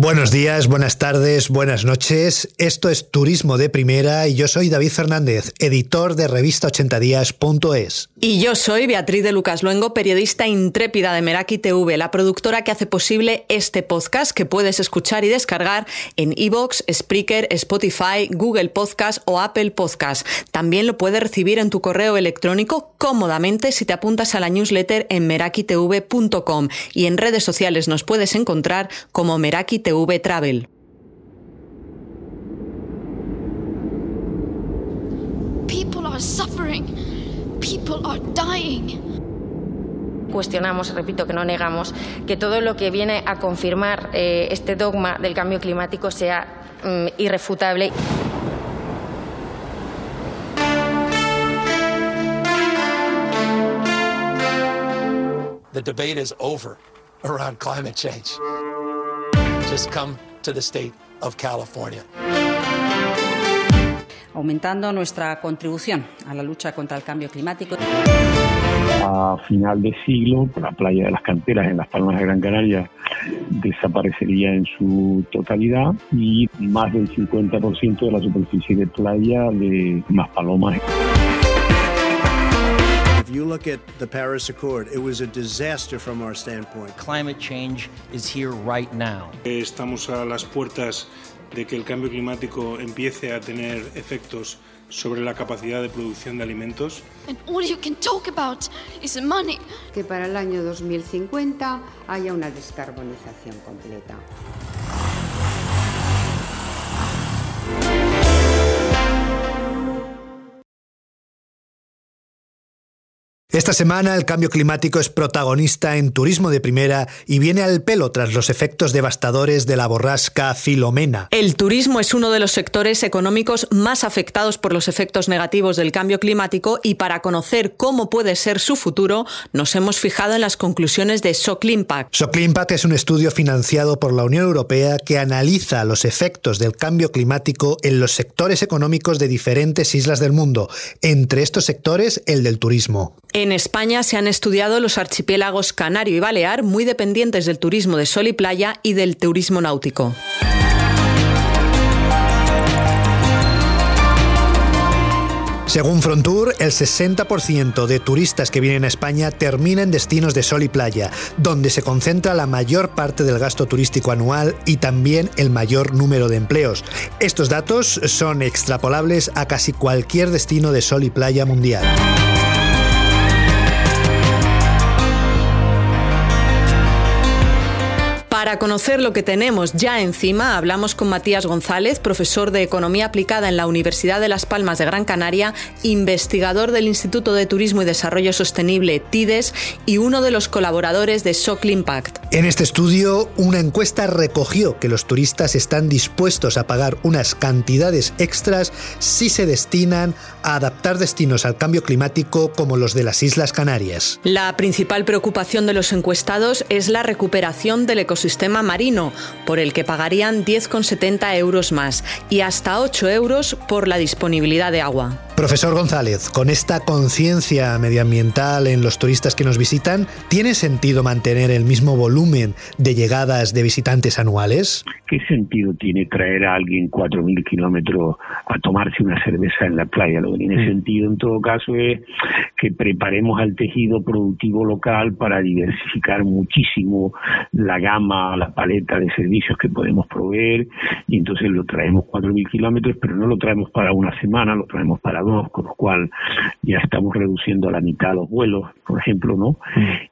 Buenos días, buenas tardes, buenas noches. Esto es Turismo de Primera y yo soy David Fernández, editor de revista 80días.es. Y yo soy Beatriz de Lucas Luengo, periodista intrépida de Meraki TV, la productora que hace posible este podcast que puedes escuchar y descargar en iVoox, Spreaker, Spotify, Google Podcast o Apple Podcast. También lo puedes recibir en tu correo electrónico cómodamente si te apuntas a la newsletter en merakitv.com y en redes sociales nos puedes encontrar como Meraki TV Travel. People are suffering. People are dying. Cuestionamos, repito que no negamos, que todo lo que viene a confirmar eh, este dogma del cambio climático sea mm, irrefutable. The debate is over around climate change. Just come to the state of California. aumentando nuestra contribución a la lucha contra el cambio climático. A final de siglo, la playa de las canteras en las Palmas de Gran Canaria desaparecería en su totalidad y más del 50% de la superficie de playa de más palomas. If you look at the Paris Accord, it was a disaster from our standpoint. Climate change is here right now. Estamos a las puertas de que el cambio climático empiece a tener efectos sobre la capacidad de producción de alimentos. And all you can talk about is money. Que para el año 2050 haya una descarbonización completa. Esta semana el cambio climático es protagonista en turismo de primera y viene al pelo tras los efectos devastadores de la borrasca Filomena. El turismo es uno de los sectores económicos más afectados por los efectos negativos del cambio climático y para conocer cómo puede ser su futuro nos hemos fijado en las conclusiones de Soclimpact. Soclimpact es un estudio financiado por la Unión Europea que analiza los efectos del cambio climático en los sectores económicos de diferentes islas del mundo, entre estos sectores el del turismo. En España se han estudiado los archipiélagos Canario y Balear, muy dependientes del turismo de sol y playa y del turismo náutico. Según Frontour, el 60% de turistas que vienen a España termina en destinos de sol y playa, donde se concentra la mayor parte del gasto turístico anual y también el mayor número de empleos. Estos datos son extrapolables a casi cualquier destino de sol y playa mundial. Para conocer lo que tenemos ya encima, hablamos con Matías González, profesor de Economía Aplicada en la Universidad de Las Palmas de Gran Canaria, investigador del Instituto de Turismo y Desarrollo Sostenible TIDES y uno de los colaboradores de Socle Impact. En este estudio, una encuesta recogió que los turistas están dispuestos a pagar unas cantidades extras si se destinan a adaptar destinos al cambio climático como los de las Islas Canarias. La principal preocupación de los encuestados es la recuperación del ecosistema marino, por el que pagarían 10,70 euros más y hasta 8 euros por la disponibilidad de agua. Profesor González, con esta conciencia medioambiental en los turistas que nos visitan, ¿tiene sentido mantener el mismo volumen de llegadas de visitantes anuales? ¿Qué sentido tiene traer a alguien 4.000 kilómetros a tomarse una cerveza en la playa? Lo que tiene sentido en todo caso es que preparemos al tejido productivo local para diversificar muchísimo la gama, la paleta de servicios que podemos proveer y entonces lo traemos 4.000 kilómetros, pero no lo traemos para una semana, lo traemos para con lo cual ya estamos reduciendo a la mitad los vuelos, por ejemplo, ¿no?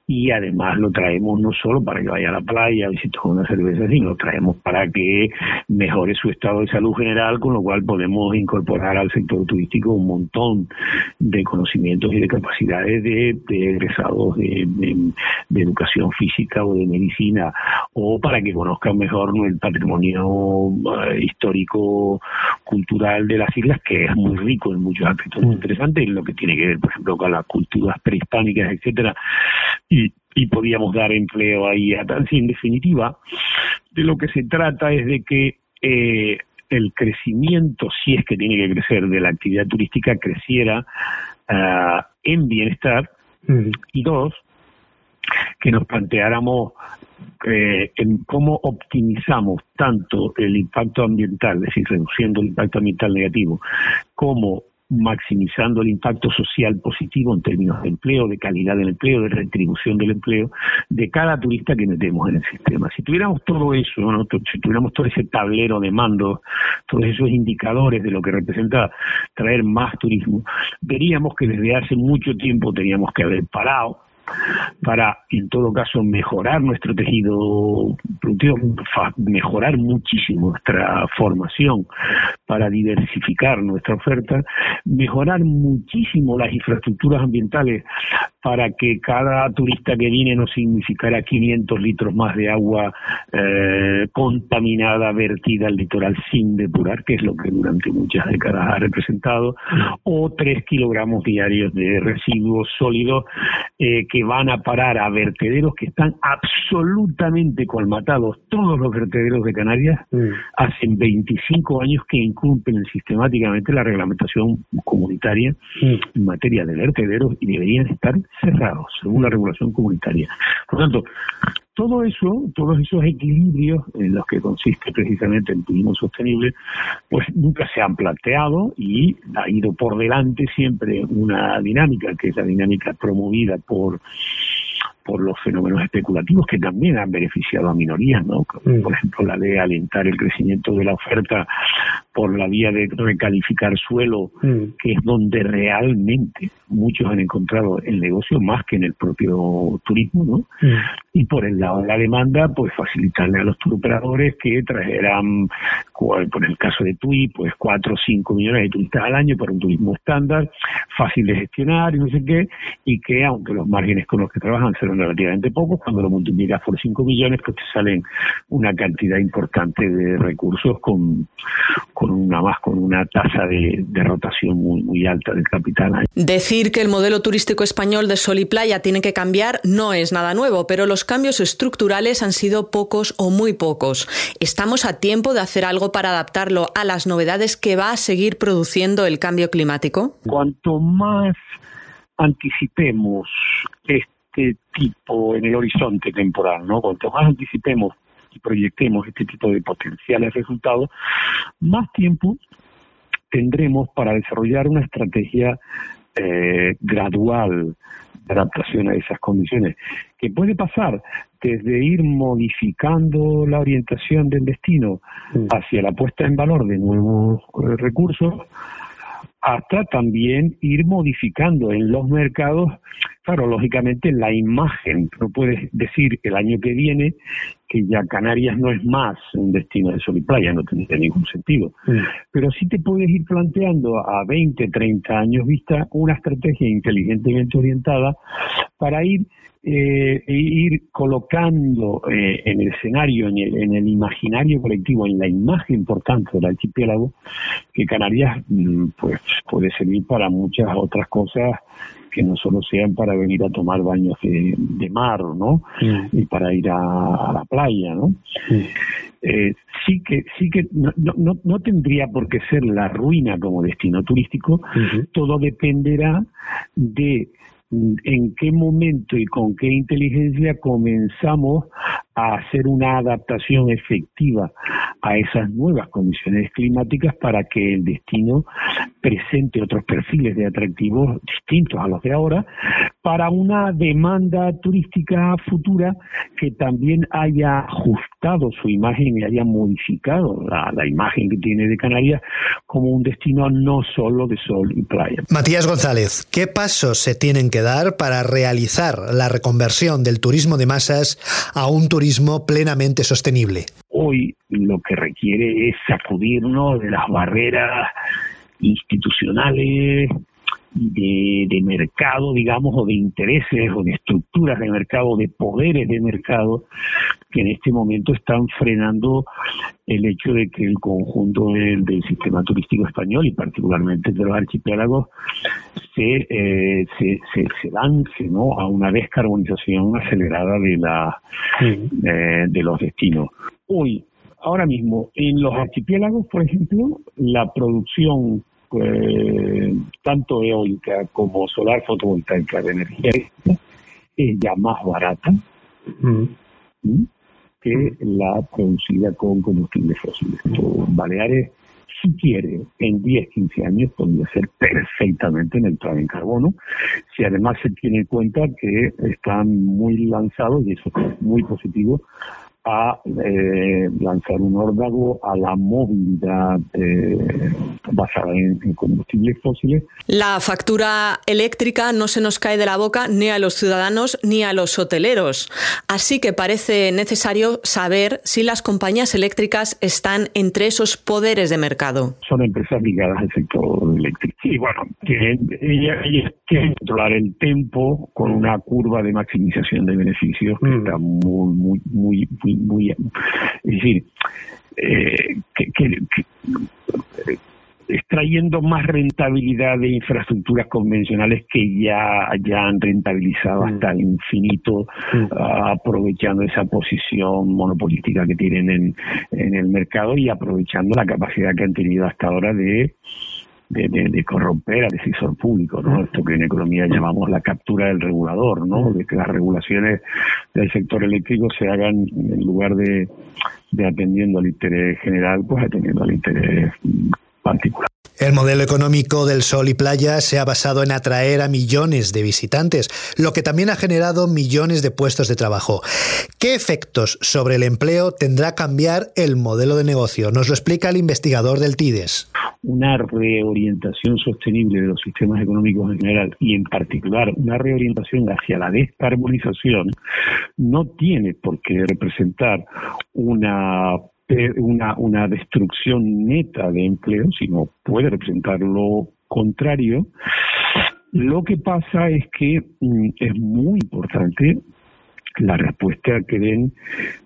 Y además lo traemos no solo para que vaya a la playa, visite con una cerveza, sino lo traemos para que mejore su estado de salud general, con lo cual podemos incorporar al sector turístico un montón de conocimientos y de capacidades de, de egresados de, de, de, educación física o de medicina, o para que conozcan mejor el patrimonio uh, histórico cultural de las islas, que es muy rico en muchos aspectos muy interesantes, en lo que tiene que ver, por ejemplo, con las culturas prehispánicas, etcétera, y, y podíamos dar empleo ahí a tal. Sí, en definitiva, de lo que se trata es de que eh, el crecimiento, si es que tiene que crecer, de la actividad turística creciera uh, en bienestar, y dos, que nos planteáramos eh, en cómo optimizamos tanto el impacto ambiental, es decir, reduciendo el impacto ambiental negativo, como maximizando el impacto social positivo en términos de empleo, de calidad del empleo, de retribución del empleo, de cada turista que metemos en el sistema. Si tuviéramos todo eso, si tuviéramos todo ese tablero de mando, todos esos indicadores de lo que representa traer más turismo, veríamos que desde hace mucho tiempo teníamos que haber parado para, en todo caso, mejorar nuestro tejido productivo, mejorar muchísimo nuestra formación, para diversificar nuestra oferta, mejorar muchísimo las infraestructuras ambientales para que cada turista que viene no significara 500 litros más de agua eh, contaminada vertida al litoral sin depurar, que es lo que durante muchas décadas ha representado, o 3 kilogramos diarios de residuos sólidos eh, que van a parar a vertederos que están absolutamente colmatados. Todos los vertederos de Canarias mm. hacen 25 años que incumplen sistemáticamente la reglamentación comunitaria mm. en materia de vertederos y deberían estar cerrados, según la regulación comunitaria. Por lo tanto, todo eso, todos esos equilibrios en los que consiste precisamente el turismo sostenible, pues nunca se han planteado y ha ido por delante siempre una dinámica, que es la dinámica promovida por por los fenómenos especulativos que también han beneficiado a minorías, ¿no? Mm. Por ejemplo, la de alentar el crecimiento de la oferta por la vía de recalificar suelo, mm. que es donde realmente muchos han encontrado el negocio más que en el propio turismo, ¿no? Mm. Y por el lado de la demanda, pues facilitarle a los turoperadores que trajeran, por el caso de TUI, pues 4 o 5 millones de turistas al año para un turismo estándar, fácil de gestionar y no sé qué, y que aunque los márgenes con los que trabajan serán relativamente pocos, cuando lo multiplicas por 5 millones, pues te salen una cantidad importante de recursos con, con una más, con una tasa de, rotación muy, muy alta del capital. Decir que el modelo turístico español de sol y playa tiene que cambiar no es nada nuevo, pero los cambios estructurales han sido pocos o muy pocos. ¿Estamos a tiempo de hacer algo para adaptarlo a las novedades que va a seguir produciendo el cambio climático? Cuanto más anticipemos este tipo en el horizonte temporal, ¿no? Cuanto más anticipemos y proyectemos este tipo de potenciales resultados, más tiempo tendremos para desarrollar una estrategia eh, gradual de adaptación a esas condiciones, que puede pasar desde ir modificando la orientación del destino hacia la puesta en valor de nuevos eh, recursos, hasta también ir modificando en los mercados, claro, lógicamente la imagen. No puedes decir el año que viene que ya Canarias no es más un destino de sol y playa, no tiene ningún sentido. Mm. Pero sí te puedes ir planteando a 20, 30 años vista una estrategia inteligentemente orientada para ir eh, ir colocando eh, en el escenario, en el, en el, imaginario colectivo, en la imagen importante del archipiélago, que Canarias mm, pues puede servir para muchas otras cosas que no solo sean para venir a tomar baños de, mar, ¿no? Mm. Y para ir a, la playa, ¿no? Eh, sí que sí que no, no, no, tendría por qué ser la ruina como destino turístico. Todo dependerá de en qué momento y con qué inteligencia comenzamos a hacer una adaptación efectiva a esas nuevas condiciones climáticas para que el destino presente otros perfiles de atractivos distintos a los de ahora para una demanda turística futura que también haya ajustado su imagen y haya modificado la, la imagen que tiene de Canarias como un destino no solo de sol y playa. Matías González, ¿qué pasos se tienen que dar para realizar la reconversión del turismo de masas a un turismo plenamente sostenible. Hoy lo que requiere es sacudirnos de las barreras institucionales, de, de, mercado, digamos, o de intereses, o de estructuras de mercado, de poderes de mercado, que en este momento están frenando el hecho de que el conjunto del, sistema turístico español y particularmente de los archipiélagos se, eh, se, se, lance ¿no? a una descarbonización acelerada de, la, eh, de los destinos. Hoy, ahora mismo, en los archipiélagos, por ejemplo, la producción pues, tanto eólica como solar fotovoltaica de energía es ya más barata que la producida con combustibles fósiles. Baleares si quiere, en 10, 15 años podría ser perfectamente neutral en carbono, si además se tiene en cuenta que están muy lanzados, y eso es muy positivo, a eh, lanzar un órdago a la movilidad eh, basada en, combustibles fósiles. La factura eléctrica no se nos cae de la boca ni a los ciudadanos ni a los hoteleros. Así que parece necesario saber si las compañías eléctricas están entre esos poderes de mercado. Son empresas ligadas al sector eléctrico. Sí, bueno, ellas quieren controlar el tiempo con una curva de maximización de beneficios que mm. está muy, muy, muy, muy muy, es decir, eh, que, extrayendo más rentabilidad de infraestructuras convencionales que ya, ya han rentabilizado mm. hasta el infinito, mm. aprovechando esa posición monopolística que tienen en, en el mercado y aprovechando la capacidad que han tenido hasta ahora de de, corromper al decisor público, ¿no? Esto que en economía llamamos la captura del regulador, ¿no? De que las regulaciones del sector eléctrico se hagan en lugar de, de atendiendo al interés general, pues atendiendo al interés particular. El modelo económico del sol y playa se ha basado en atraer a millones de visitantes, lo que también ha generado millones de puestos de trabajo. ¿Qué efectos sobre el empleo tendrá cambiar el modelo de negocio? Nos lo explica el investigador del TIDES. Una reorientación sostenible de los sistemas económicos en general y en particular una reorientación hacia la descarbonización no tiene por qué representar una una, una destrucción neta de empleo, sino puede representar lo contrario. Lo que pasa es que mm, es muy importante la respuesta que den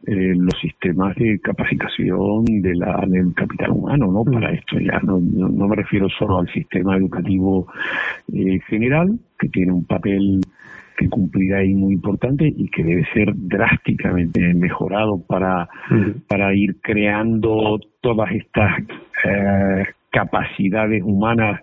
eh, los sistemas de capacitación de la, del capital humano, ¿no? Para esto ya no, no, me refiero solo al sistema educativo eh, general, que tiene un papel que cumplir ahí muy importante y que debe ser drásticamente mejorado para, para ir creando todas estas eh, capacidades humanas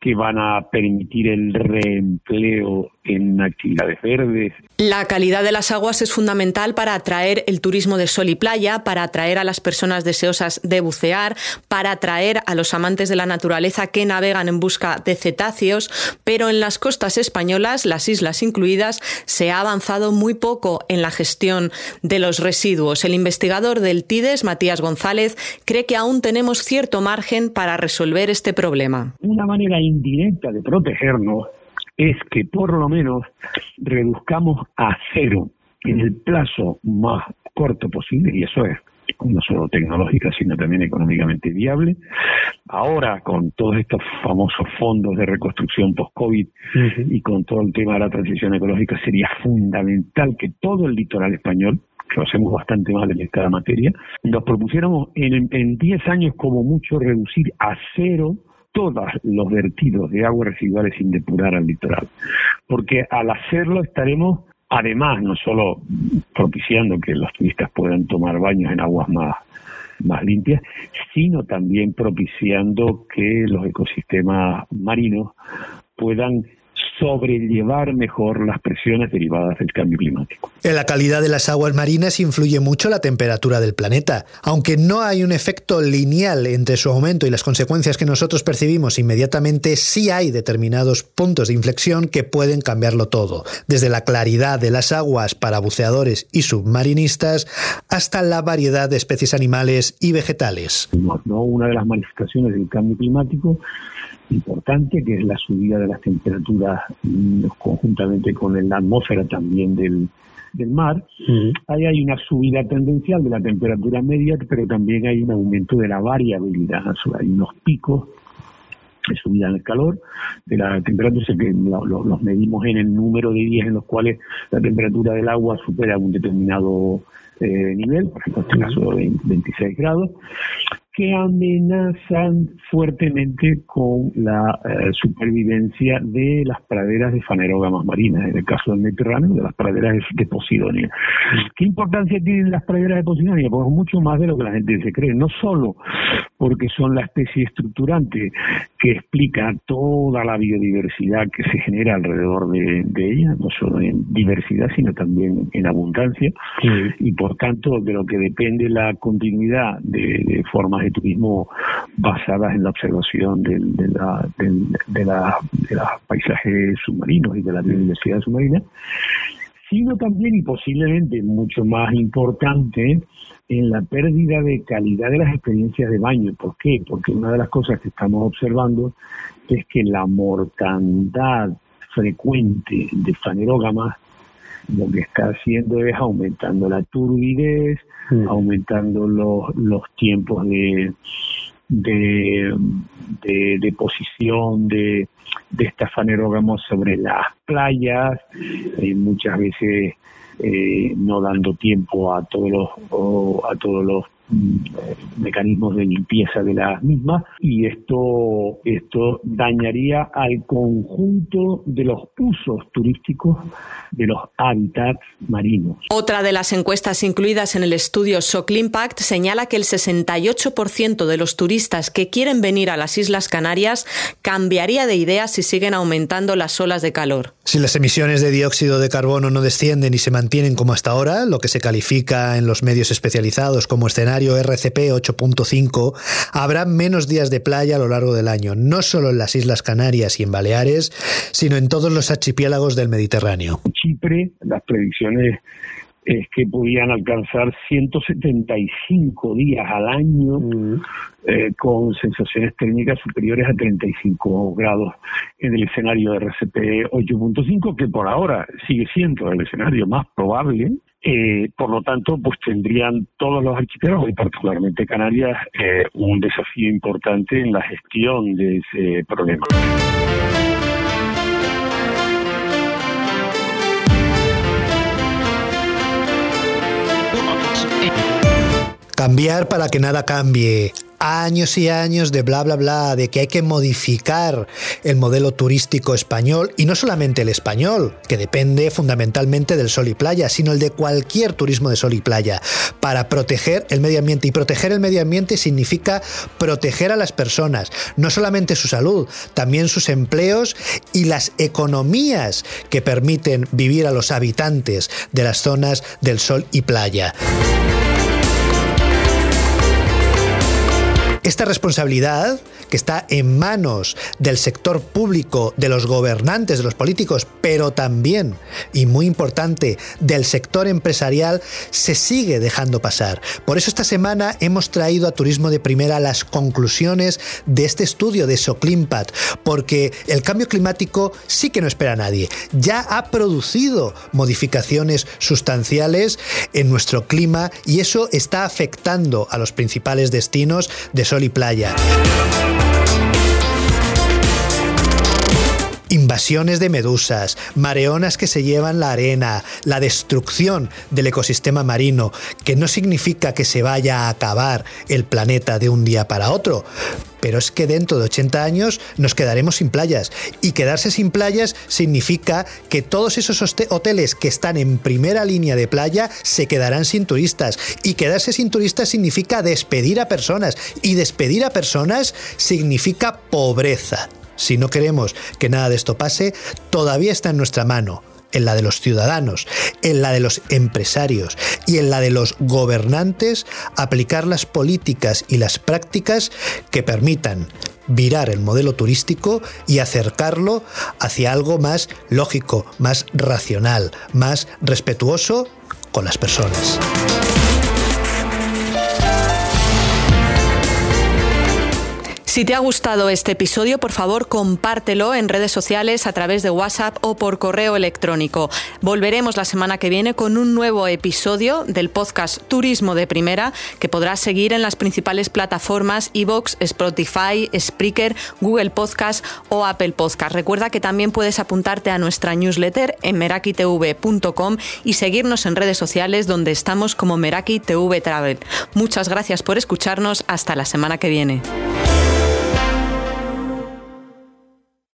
que van a permitir el reempleo en actividades verdes. La calidad de las aguas es fundamental para atraer el turismo de sol y playa, para atraer a las personas deseosas de bucear, para atraer a los amantes de la naturaleza que navegan en busca de cetáceos, pero en las costas españolas, las islas incluidas, se ha avanzado muy poco en la gestión de los residuos. El investigador del TIDES, Matías González, cree que aún tenemos cierto margen para resolver este problema. Una manera indirecta de protegernos es que por lo menos reduzcamos a cero en el plazo más corto posible, y eso es no solo tecnológica, sino también económicamente viable. Ahora, con todos estos famosos fondos de reconstrucción post-COVID y con todo el tema de la transición ecológica, sería fundamental que todo el litoral español, hacemos bastante mal en esta materia, nos propusiéramos en 10 años como mucho reducir a cero todos los vertidos de aguas residuales sin depurar al litoral. Porque al hacerlo estaremos, además, no solo propiciando que los turistas puedan tomar baños en aguas más, más limpias, sino también propiciando que los ecosistemas marinos puedan sobrellevar mejor las presiones derivadas del cambio climático. En la calidad de las aguas marinas influye mucho la temperatura del planeta. Aunque no hay un efecto lineal entre su aumento y las consecuencias que nosotros percibimos inmediatamente, sí hay determinados puntos de inflexión que pueden cambiarlo todo. Desde la claridad de las aguas para buceadores y submarinistas hasta la variedad de especies animales y vegetales. No, una de las manifestaciones del cambio climático importante, que es la subida de las temperaturas mm, conjuntamente con la atmósfera también del, del mar. Ahí hay una subida tendencial de la temperatura media, pero también hay un aumento de la variabilidad. Hay unos picos de subida en el calor, de la temperatura, que los medimos en el número de días en los cuales la temperatura del agua supera un determinado eh, nivel, por ejemplo, en este caso de 26 grados, que amenazan fuertemente con la eh, supervivencia de las praderas de fanerógamas marinas, en el caso del Mediterráneo, de las praderas de Posidonia. ¿Qué importancia tienen las praderas de Posidonia? Pues mucho más de lo que la gente se cree, no solo porque son la especie estructurante que explica toda la biodiversidad que se genera alrededor de, ella, no solo en diversidad, sino también en abundancia, y por tanto de lo que depende la continuidad de, formas de turismo basadas en la observación de, la, de, la, de los paisajes submarinos y de la biodiversidad submarina, sino también y posiblemente mucho más importante en la pérdida de calidad de las experiencias de baño. ¿Por qué? Porque una de las cosas que estamos observando es que la mortandad frecuente de fanerógamas lo que está haciendo es aumentando la turbidez, aumentando los, los tiempos de, de, de de, de estas fanerógamos sobre las playas, eh, muchas veces eh, no dando tiempo a todos los a todos los mecanismos de limpieza de las mismas y esto esto dañaría al conjunto de los usos turísticos de los hábitats marinos. Otra de las encuestas incluidas en el estudio Shock Impact señala que el 68% de los turistas que quieren venir a las Islas Canarias cambiaría de idea si siguen aumentando las olas de calor. Si las emisiones de dióxido de carbono no descienden y se mantienen como hasta ahora, lo que se califica en los medios especializados como escenario RCP 8.5, habrá menos días de playa a lo largo del año, no solo en las Islas Canarias y en Baleares, sino en todos los archipiélagos del Mediterráneo. Chipre, las predicciones es que podían alcanzar 175 días al año mm. eh, con sensaciones térmicas superiores a 35 grados en el escenario de RCP 8.5, que por ahora sigue siendo el escenario más probable. Eh, por lo tanto, pues tendrían todos los archipiélagos y particularmente Canarias eh, un desafío importante en la gestión de ese problema. Cambiar para que nada cambie. Años y años de bla bla bla, de que hay que modificar el modelo turístico español, y no solamente el español, que depende fundamentalmente del sol y playa, sino el de cualquier turismo de sol y playa, para proteger el medio ambiente. Y proteger el medio ambiente significa proteger a las personas, no solamente su salud, también sus empleos y las economías que permiten vivir a los habitantes de las zonas del sol y playa. Esta responsabilidad, que está en manos del sector público, de los gobernantes, de los políticos, pero también, y muy importante, del sector empresarial, se sigue dejando pasar. Por eso esta semana hemos traído a Turismo de Primera las conclusiones de este estudio de Soclimpat, porque el cambio climático sí que no espera a nadie. Ya ha producido modificaciones sustanciales en nuestro clima y eso está afectando a los principales destinos de sol y playa. Invasiones de medusas, mareonas que se llevan la arena, la destrucción del ecosistema marino, que no significa que se vaya a acabar el planeta de un día para otro, pero es que dentro de 80 años nos quedaremos sin playas. Y quedarse sin playas significa que todos esos hoteles que están en primera línea de playa se quedarán sin turistas. Y quedarse sin turistas significa despedir a personas. Y despedir a personas significa pobreza. Si no queremos que nada de esto pase, todavía está en nuestra mano en la de los ciudadanos, en la de los empresarios y en la de los gobernantes aplicar las políticas y las prácticas que permitan virar el modelo turístico y acercarlo hacia algo más lógico, más racional, más respetuoso con las personas. Si te ha gustado este episodio, por favor, compártelo en redes sociales a través de WhatsApp o por correo electrónico. Volveremos la semana que viene con un nuevo episodio del podcast Turismo de Primera que podrás seguir en las principales plataformas iVoox, Spotify, Spreaker, Google Podcast o Apple Podcast. Recuerda que también puedes apuntarte a nuestra newsletter en merakitv.com y seguirnos en redes sociales donde estamos como Meraki TV Travel. Muchas gracias por escucharnos. Hasta la semana que viene.